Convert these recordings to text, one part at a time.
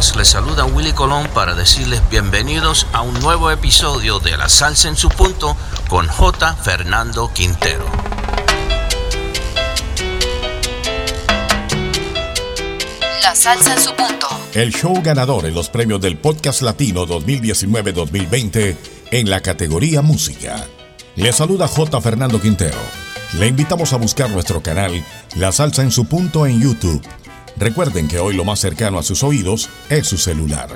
amigos, les saluda Willy Colón para decirles bienvenidos a un nuevo episodio de La Salsa en su punto con J. Fernando Quintero. La salsa en su punto. El show ganador en los premios del Podcast Latino 2019-2020 en la categoría Música. Le saluda J. Fernando Quintero. Le invitamos a buscar nuestro canal La Salsa en su punto en YouTube Recuerden que hoy lo más cercano a sus oídos es su celular.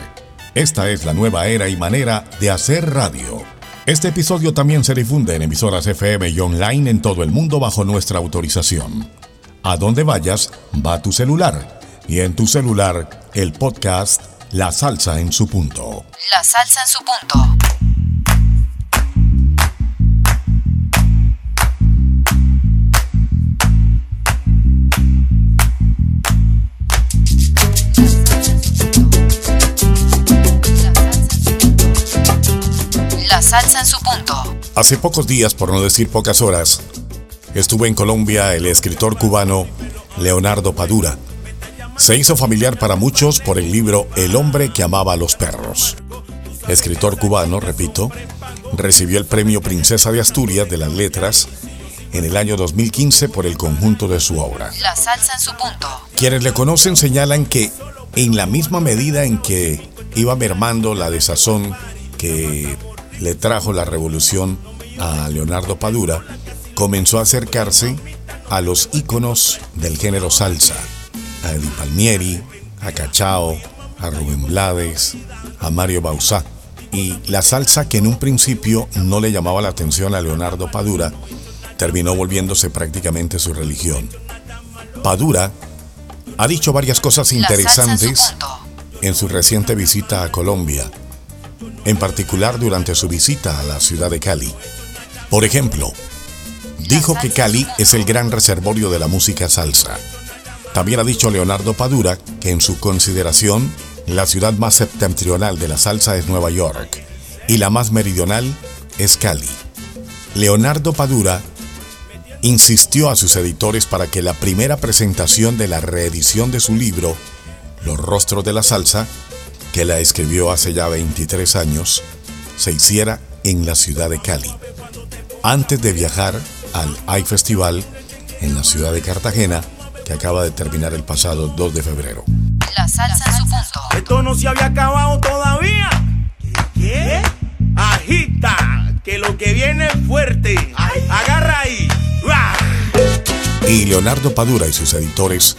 Esta es la nueva era y manera de hacer radio. Este episodio también se difunde en emisoras FM y online en todo el mundo bajo nuestra autorización. A donde vayas, va tu celular. Y en tu celular, el podcast La Salsa en su punto. La Salsa en su punto. Hace pocos días, por no decir pocas horas, estuvo en Colombia el escritor cubano Leonardo Padura. Se hizo familiar para muchos por el libro El hombre que amaba a los perros. Escritor cubano, repito, recibió el premio Princesa de Asturias de las Letras en el año 2015 por el conjunto de su obra. La salsa en su punto. Quienes le conocen señalan que en la misma medida en que iba mermando la desazón que le trajo la revolución a Leonardo Padura, comenzó a acercarse a los íconos del género salsa, a Eddie Palmieri, a Cachao, a Rubén Blades, a Mario Bausá. Y la salsa que en un principio no le llamaba la atención a Leonardo Padura, terminó volviéndose prácticamente su religión. Padura ha dicho varias cosas interesantes en su reciente visita a Colombia en particular durante su visita a la ciudad de Cali. Por ejemplo, dijo que Cali es el gran reservorio de la música salsa. También ha dicho Leonardo Padura que en su consideración, la ciudad más septentrional de la salsa es Nueva York y la más meridional es Cali. Leonardo Padura insistió a sus editores para que la primera presentación de la reedición de su libro, Los Rostros de la Salsa, que la escribió hace ya 23 años, se hiciera en la ciudad de Cali, antes de viajar al iFestival en la ciudad de Cartagena, que acaba de terminar el pasado 2 de febrero. La salsa en su punto. Esto no se había acabado todavía. ¿Qué? Agita, que lo que viene es fuerte. Agarra ahí. Y Leonardo Padura y sus editores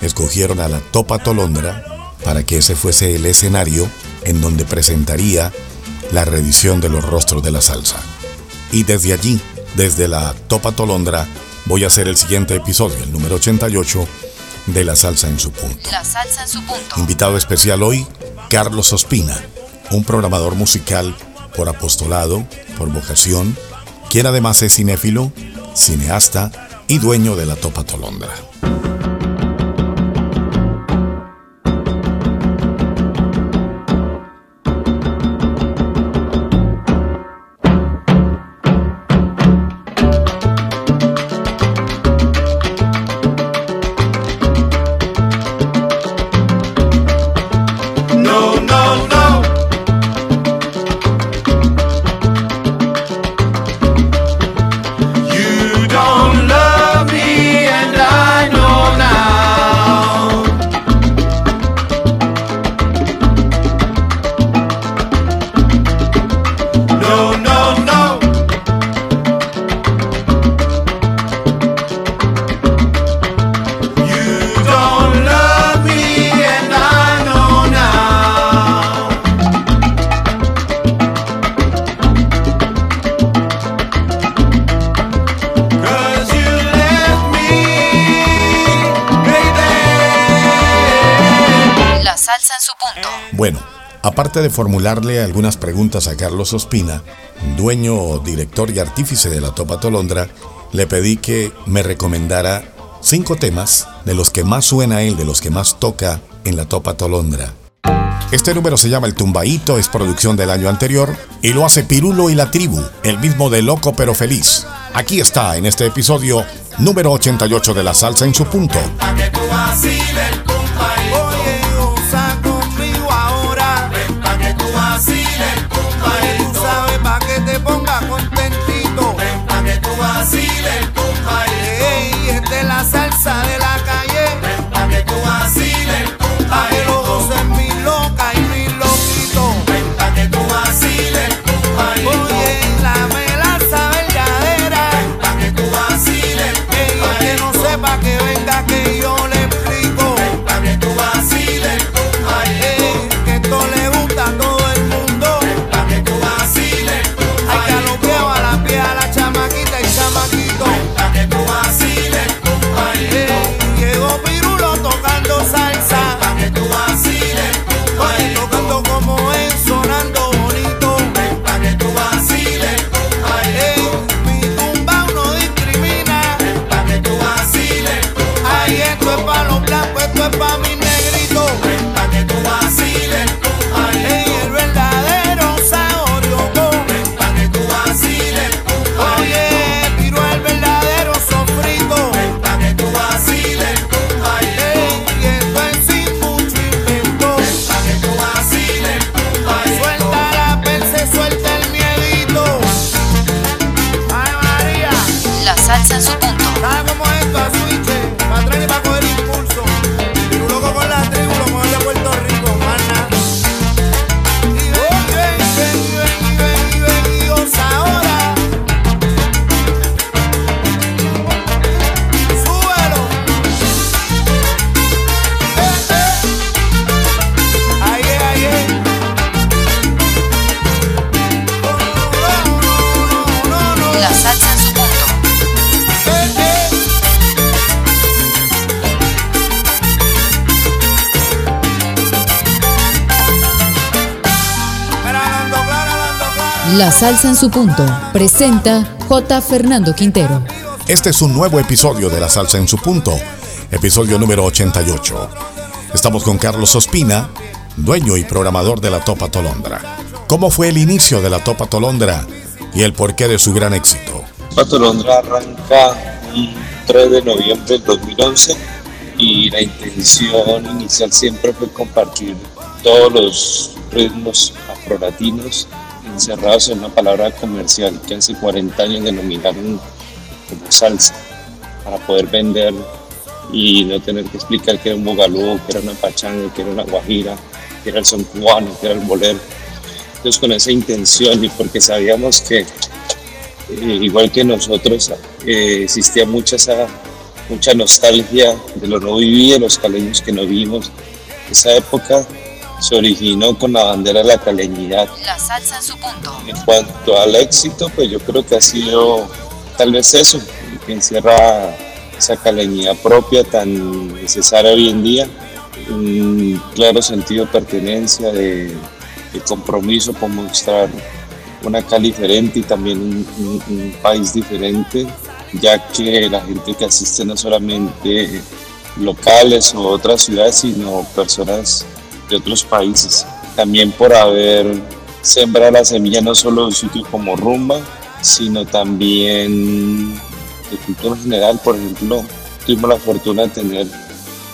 escogieron a la Topa Tolondra para que ese fuese el escenario en donde presentaría la reedición de los rostros de la salsa. Y desde allí, desde la Topa Tolondra, voy a hacer el siguiente episodio, el número 88 de La Salsa en su punto. La salsa en su punto. Invitado especial hoy, Carlos Ospina, un programador musical por apostolado, por vocación, quien además es cinéfilo, cineasta y dueño de la Topa Tolondra. Aparte de formularle algunas preguntas a Carlos Ospina, dueño, director y artífice de la Topa Tolondra, le pedí que me recomendara cinco temas de los que más suena él, de los que más toca en la Topa Tolondra. Este número se llama El Tumbaito, es producción del año anterior y lo hace Pirulo y la Tribu, el mismo de Loco pero Feliz. Aquí está en este episodio número 88 de La Salsa en su punto. La salsa en su punto. Presenta J. Fernando Quintero. Este es un nuevo episodio de La Salsa en su punto, episodio número 88. Estamos con Carlos Ospina, dueño y programador de la Topa Tolondra. ¿Cómo fue el inicio de la Topa Tolondra y el porqué de su gran éxito? Pato Londra arranca un 3 de noviembre del 2011 y la intención inicial siempre fue compartir todos los ritmos afrolatinos encerrados en una palabra comercial que hace 40 años denominaron como salsa para poder vender y no tener que explicar que era un bogalú, que era una pachanga, que era una guajira, que era el son cubano, que era el bolero. Entonces con esa intención y porque sabíamos que eh, igual que nosotros, eh, existía mucha, esa, mucha nostalgia de lo no vivido, los caleños que no vimos. Esa época se originó con la bandera de la caleñidad. La salsa en su punto. En cuanto al éxito, pues yo creo que ha sido tal vez eso, que encierra esa caleñidad propia tan necesaria hoy en día, un claro sentido de pertenencia, de, de compromiso por mostrar una Cali diferente y también un, un- un país diferente, ya que la gente que asiste no solamente locales o otras ciudades, sino personas de otros países. También por haber sembrado la semilla no solo en sitios como Rumba, sino también de cultura general. Por ejemplo, tuvimos la fortuna de tener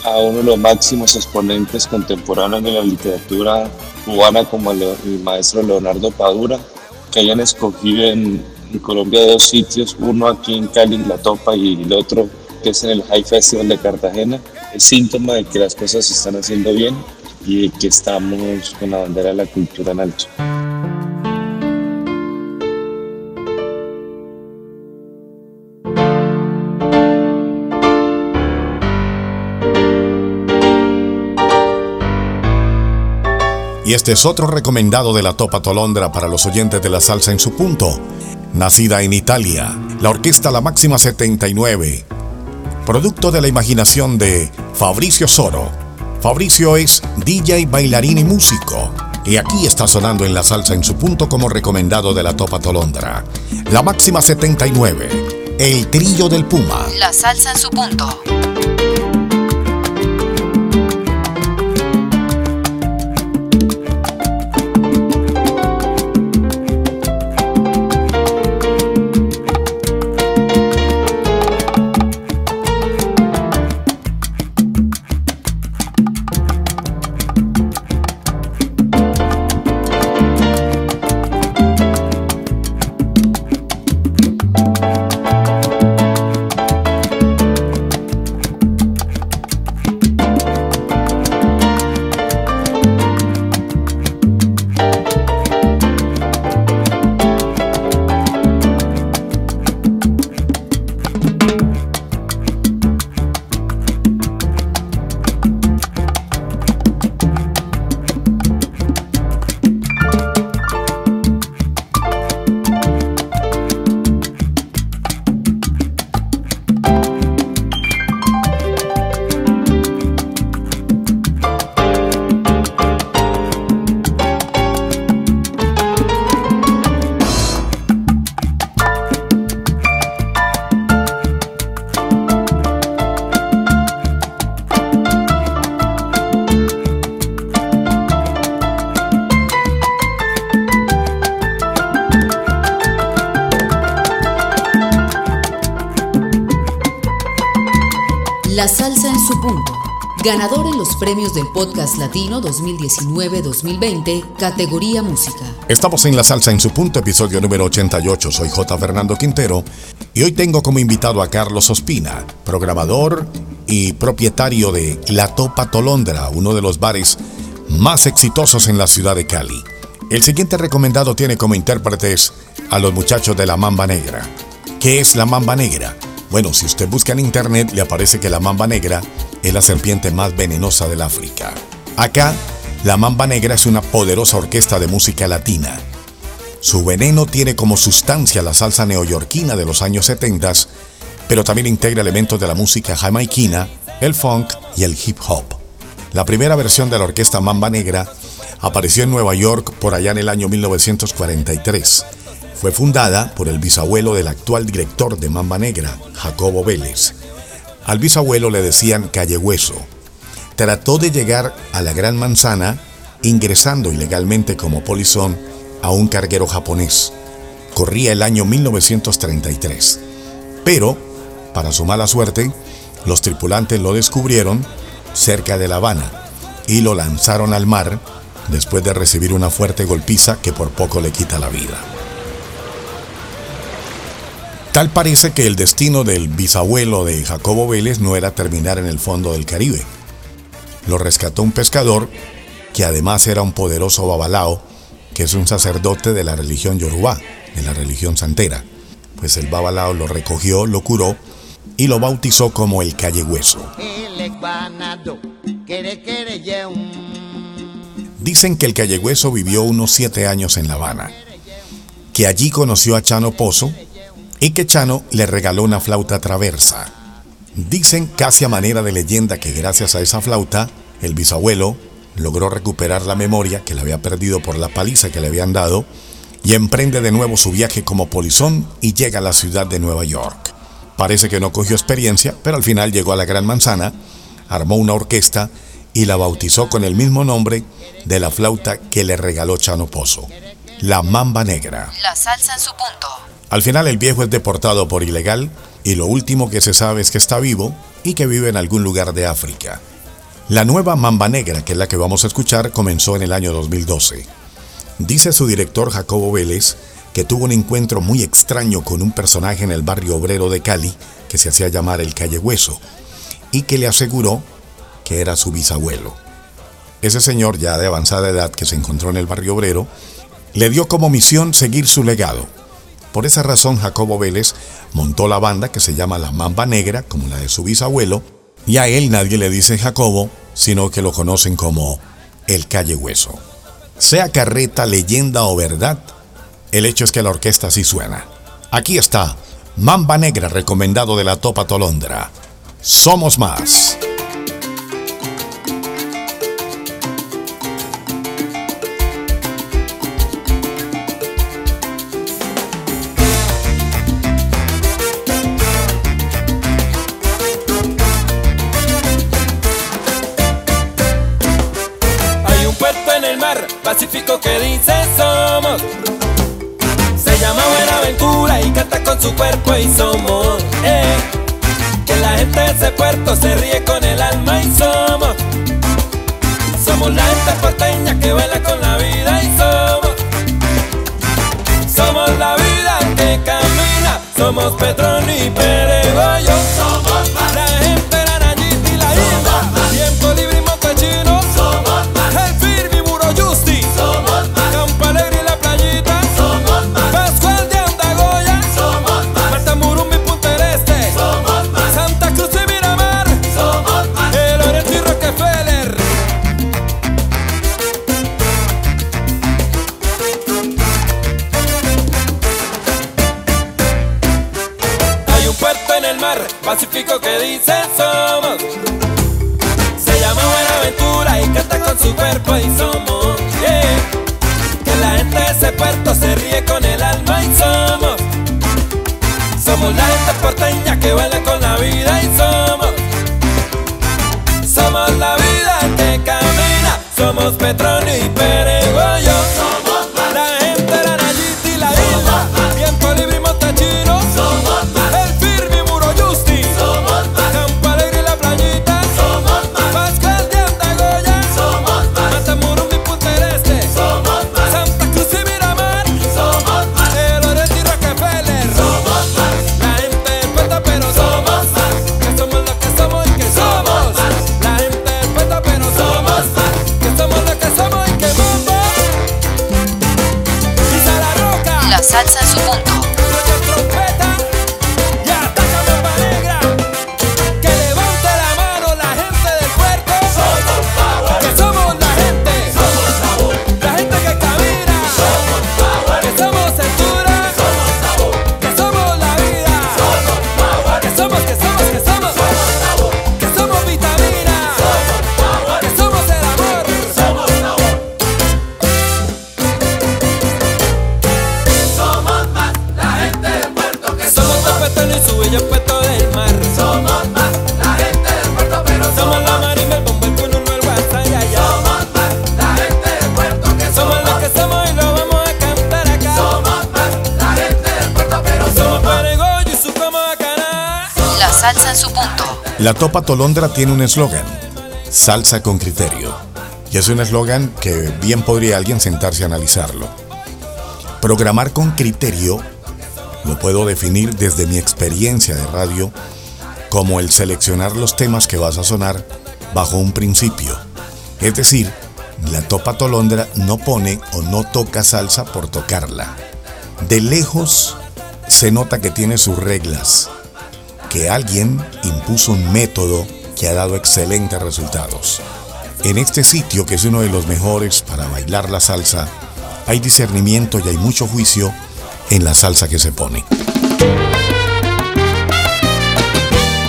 a uno de los máximos exponentes contemporáneos de la literatura cubana como el, el maestro Leonardo Padura, que hayan escogido en, en Colombia dos sitios, uno aquí en Cali, La Topa, y el otro que es en el High Festival de Cartagena, es síntoma de que las cosas se están haciendo bien y que estamos con la bandera de la cultura en alto. Y este es otro recomendado de la Topa Tolondra para los oyentes de la salsa en su punto. Nacida en Italia, la orquesta La Máxima 79, producto de la imaginación de Fabricio Soro. Fabricio es DJ, bailarín y músico. Y aquí está sonando en la salsa en su punto como recomendado de la Topa Tolondra. La Máxima 79, el trillo del Puma. La salsa en su punto. Premios del Podcast Latino 2019-2020, categoría música. Estamos en la salsa en su punto, episodio número 88. Soy J. Fernando Quintero Y hoy tengo como invitado a Carlos Ospina, programador y propietario de La Topa Tolondra, uno de los bares más exitosos en la ciudad de Cali. El siguiente recomendado tiene como intérpretes a los muchachos de la Mamba Negra. ¿Qué es la Mamba Negra? Bueno, si usted busca en internet le aparece que la Mamba Negra es la serpiente más venenosa del África. Acá, la Mamba Negra es una poderosa orquesta de música latina. Su veneno tiene como sustancia la salsa neoyorquina de los años 70, pero también integra elementos de la música jamaiquina, el funk y el hip hop. La primera versión de la orquesta Mamba Negra apareció en Nueva York por allá en el año 1943. Fue fundada por el bisabuelo del actual director de Mamba Negra, Jacobo Vélez. Al bisabuelo le decían Calle Hueso. Trató de llegar a la Gran Manzana ingresando ilegalmente como polizón a un carguero japonés. Corría el año 1933. Pero, para su mala suerte, los tripulantes lo descubrieron cerca de La Habana y lo lanzaron al mar después de recibir una fuerte golpiza que por poco le quita la vida. Tal parece que el destino del bisabuelo de Jacobo Vélez no era terminar en el fondo del Caribe. Lo rescató un pescador que además era un poderoso babalao, que es un sacerdote de la religión yorubá, de la religión santera. Pues el babalao lo recogió, lo curó y lo bautizó como el Calle Hueso. Dicen que el Calle Hueso vivió unos siete años en La Habana, que allí conoció a Chano Pozo y que Chano le regaló una flauta traversa. Dicen casi a manera de leyenda que gracias a esa flauta, el bisabuelo logró recuperar la memoria que le había perdido por la paliza que le habían dado y emprende de nuevo su viaje como polizón y llega a la ciudad de Nueva York. Parece que no cogió experiencia, pero al final llegó a la Gran Manzana, armó una orquesta y la bautizó con el mismo nombre de la flauta que le regaló Chano Pozo, la Mamba Negra. La salsa en su punto. Al final el viejo es deportado por ilegal y lo último que se sabe es que está vivo y que vive en algún lugar de África. La nueva Mamba Negra, que es la que vamos a escuchar, comenzó en el año 2012. Dice su director Jacobo Vélez que tuvo un encuentro muy extraño con un personaje en el barrio obrero de Cali que se hacía llamar el Calle Hueso y que le aseguró que era su bisabuelo. Ese señor ya de avanzada edad que se encontró en el barrio obrero le dio como misión seguir su legado. Por esa razón Jacobo Vélez montó la banda que se llama La Mamba Negra, como la de su bisabuelo, y a él nadie le dice Jacobo, sino que lo conocen como el Calle Hueso. Sea carreta, leyenda o verdad, el hecho es que la orquesta sí suena. Aquí está, Mamba Negra recomendado de la Topa Tolondra. Somos más. Su cuerpo y somos. eh. Que la gente de ese puerto se ríe con el alma y somos. Somos la gente porteña que baila con la vida y somos. Somos la vida que camina. Somos Petrón y. La Topa Tolondra tiene un eslogan, salsa con criterio. Y es un eslogan que bien podría alguien sentarse a analizarlo. Programar con criterio lo puedo definir desde mi experiencia de radio como el seleccionar los temas que vas a sonar bajo un principio. Es decir, la Topa Tolondra no pone o no toca salsa por tocarla. De lejos se nota que tiene sus reglas, que alguien impuso un método que ha dado excelentes resultados. En este sitio, que es uno de los mejores para bailar la salsa, hay discernimiento y hay mucho juicio en la salsa que se pone.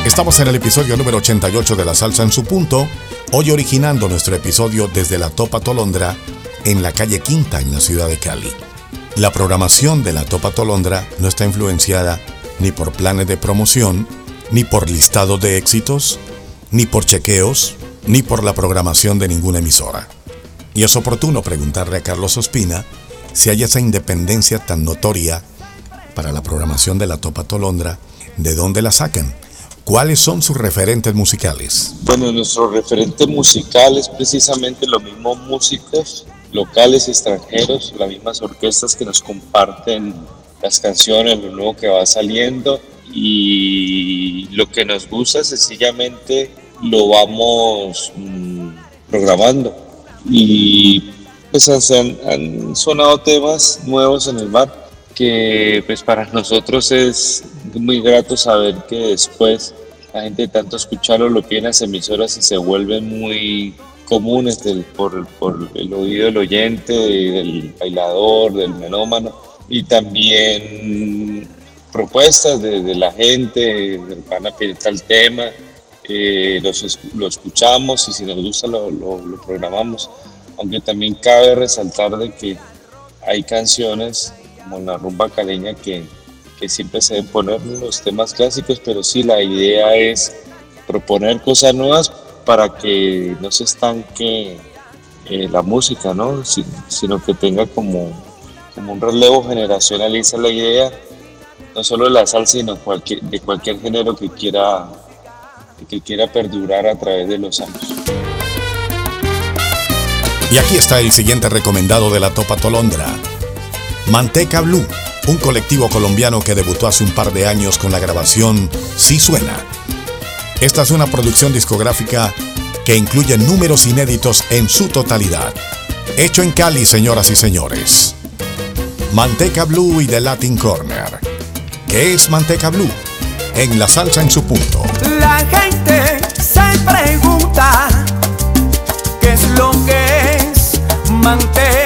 Estamos en el episodio número 88 de La Salsa en su punto, hoy originando nuestro episodio desde la Topa Tolondra en la calle Quinta en la ciudad de Cali. La programación de la Topa Tolondra no está influenciada ni por planes de promoción, ni por listados de éxitos, ni por chequeos, ni por la programación de ninguna emisora. Y es oportuno preguntarle a Carlos Ospina si hay esa independencia tan notoria para la programación de la Topa Tolondra, ¿de dónde la sacan? ¿Cuáles son sus referentes musicales? Bueno, nuestro referente musical es precisamente los mismos músicos locales y extranjeros, las mismas orquestas que nos comparten las canciones, lo nuevo que va saliendo y lo que nos gusta sencillamente lo vamos mm, programando. Y pues han, sonado temas nuevos en el mar que pues para nosotros es muy grato saber que después la gente tanto escucharlo lo pide en las emisoras y se vuelven muy comunes por, el oído del oyente, del bailador, del melómano y también propuestas de, la gente, van a pedir tal tema, eh, los, lo escuchamos y si nos gusta lo, lo, programamos, aunque también cabe resaltar de que hay canciones como la rumba caleña que, que siempre se deben poner los temas clásicos, pero sí la idea es proponer cosas nuevas para que no se estanque eh, la música, ¿no? Si, sino que tenga como, como un relevo generacional esa es la idea, no solo de la salsa, sino de cualquier género que quiera, que quiera perdurar a través de los años. Y aquí está el siguiente recomendado de la Topa Tolondra. Manteca Blue, un colectivo colombiano que debutó hace un par de años con la grabación Sí Suena. Esta es una producción discográfica que incluye números inéditos en su totalidad. Hecho en Cali, señoras y señores. Manteca Blue y The Latin Corner. ¿Qué es Manteca Blue? En la salsa en su punto. La gente se pregunta qué es lo que es manteca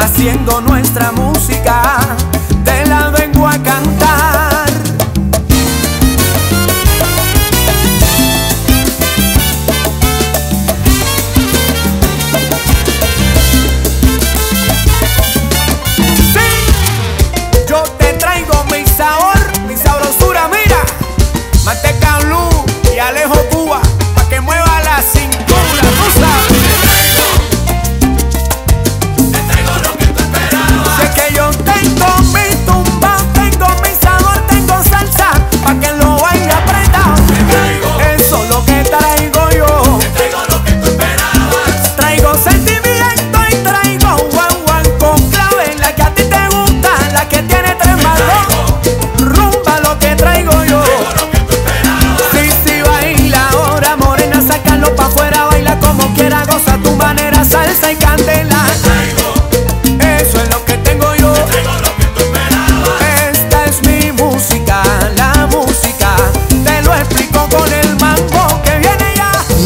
haciendo nuestra música, te la vengo a cantar.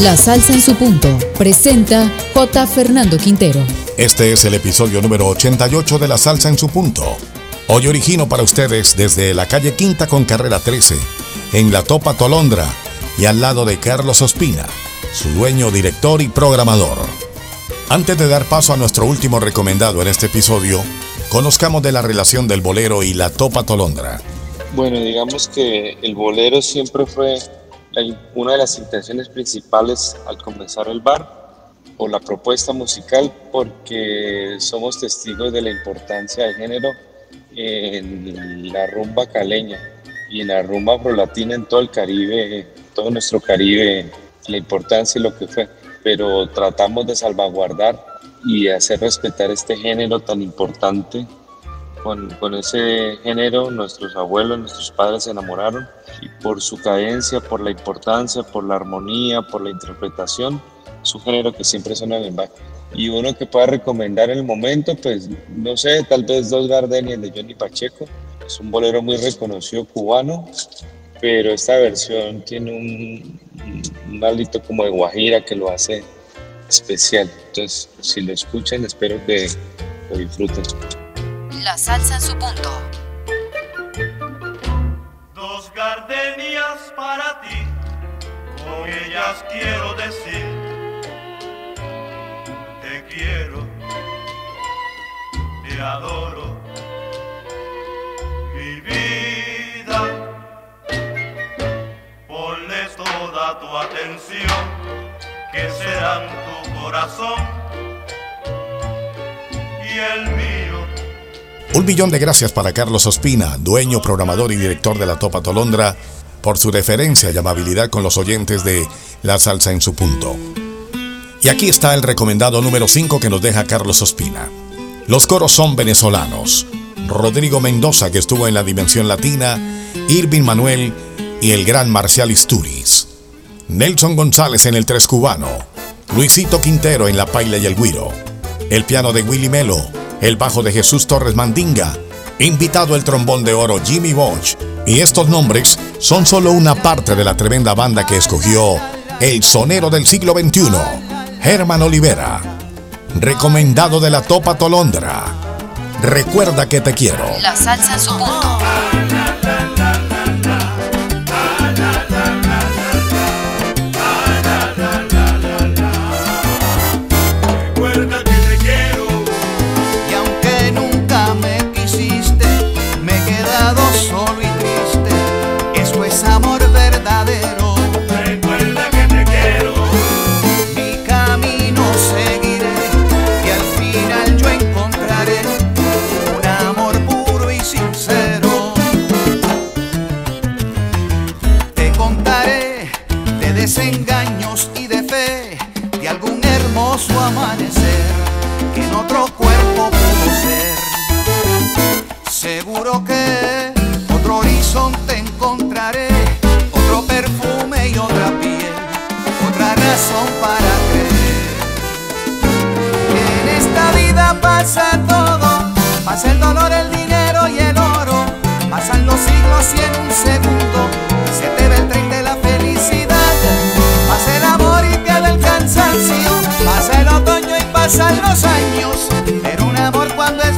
La salsa en su punto. Presenta J. Fernando Quintero. Este es el episodio número 88 de La Salsa en su punto. Hoy origino para ustedes desde la calle Quinta con carrera 13, en la Topa Tolondra y al lado de Carlos Ospina, su dueño, director y programador. Antes de dar paso a nuestro último recomendado en este episodio, conozcamos de la relación del bolero y la Topa Tolondra. Bueno, digamos que el bolero siempre fue una de las intenciones principales al comenzar el bar o la propuesta musical porque somos testigos de la importancia del género en la rumba caleña y en la rumba afrolatina en todo el Caribe, todo nuestro Caribe, la importancia y lo que fue. Pero tratamos de salvaguardar y hacer respetar este género tan importante con, ese género nuestros abuelos, nuestros padres se enamoraron y por su cadencia, por la importancia, por la armonía, por la interpretación, es un género que siempre suena bien bar. Y uno que pueda recomendar en el momento, pues no sé, tal vez Dos Gardenias de Johnny Pacheco, es un bolero muy reconocido cubano, pero esta versión tiene un, un, hálito como de guajira que lo hace especial. Entonces, si lo escuchan, espero que lo disfruten. La salsa en su punto. Dos gardenias para ti, con ellas quiero decir, te quiero, te adoro, mi vida. Ponles toda tu atención, que serán tu corazón y el mío. Un millón de gracias para Carlos Ospina, dueño, programador y director de la Topa Tolondra, por su deferencia y amabilidad con los oyentes de La Salsa en su punto. Y aquí está el recomendado número 5 que nos deja Carlos Ospina. Los coros son venezolanos. Rodrigo Mendoza, que estuvo en la Dimensión Latina, Irving Manuel y el gran Marcial Isturiz. Nelson González en el Tres Cubano. Luisito Quintero en la Paila y el Guiro. El piano de Willy Melo. El bajo de Jesús Torres Mandinga. Invitado el trombón de oro Jimmy Bosch. Y estos nombres son solo una parte de la tremenda banda que escogió el sonero del siglo XXI, Herman Olivera. Recomendado de la Topa Tolondra. Recuerda que te quiero. La salsa en su punto. Pasa el dolor, el dinero y el oro, pasan los siglos y en un segundo se te ve el tren de la felicidad, pasa el amor y pierde el cansancio, pasa el otoño y pasan los años, pero un amor cuando es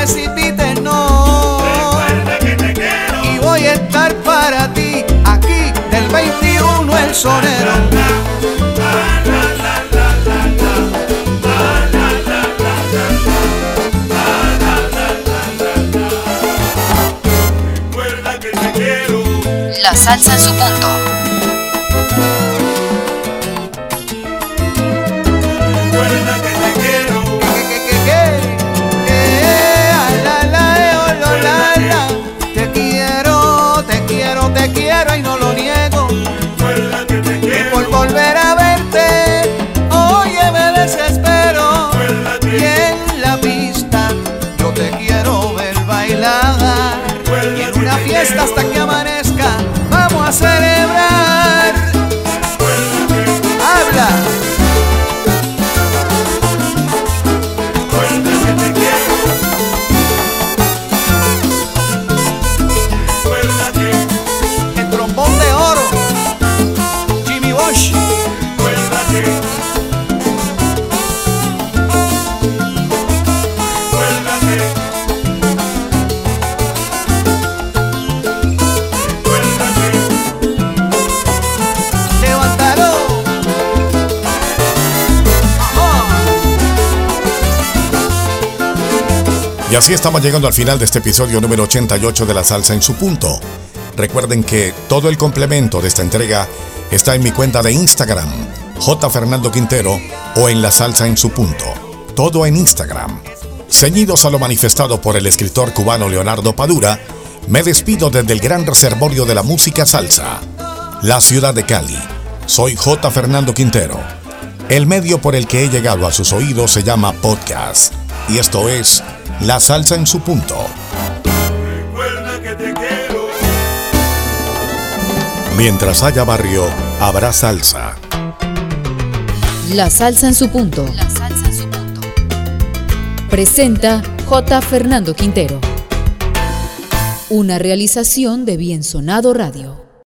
precipites, no. Recuerda que te quiero. Y voy a estar para ti aquí del 21 el sonero. Recuerda que te quiero. La salsa en su punto. Y así estamos llegando al final de este episodio número 88 de La Salsa en su punto. Recuerden que todo el complemento de esta entrega está en mi cuenta de Instagram, J. Fernando Quintero, o en La Salsa en su punto. Todo en Instagram. Ceñidos a lo manifestado por el escritor cubano Leonardo Padura, me despido desde el gran reservorio de la música salsa, la ciudad de Cali. Soy J. Fernando Quintero. El medio por el que he llegado a sus oídos se llama podcast. Y esto es La Salsa en su punto. Recuerda que te quiero. Mientras haya barrio, habrá salsa. La salsa en su punto. La salsa en su punto. Presenta J. Fernando Quintero. Una realización de Bien Sonado Radio.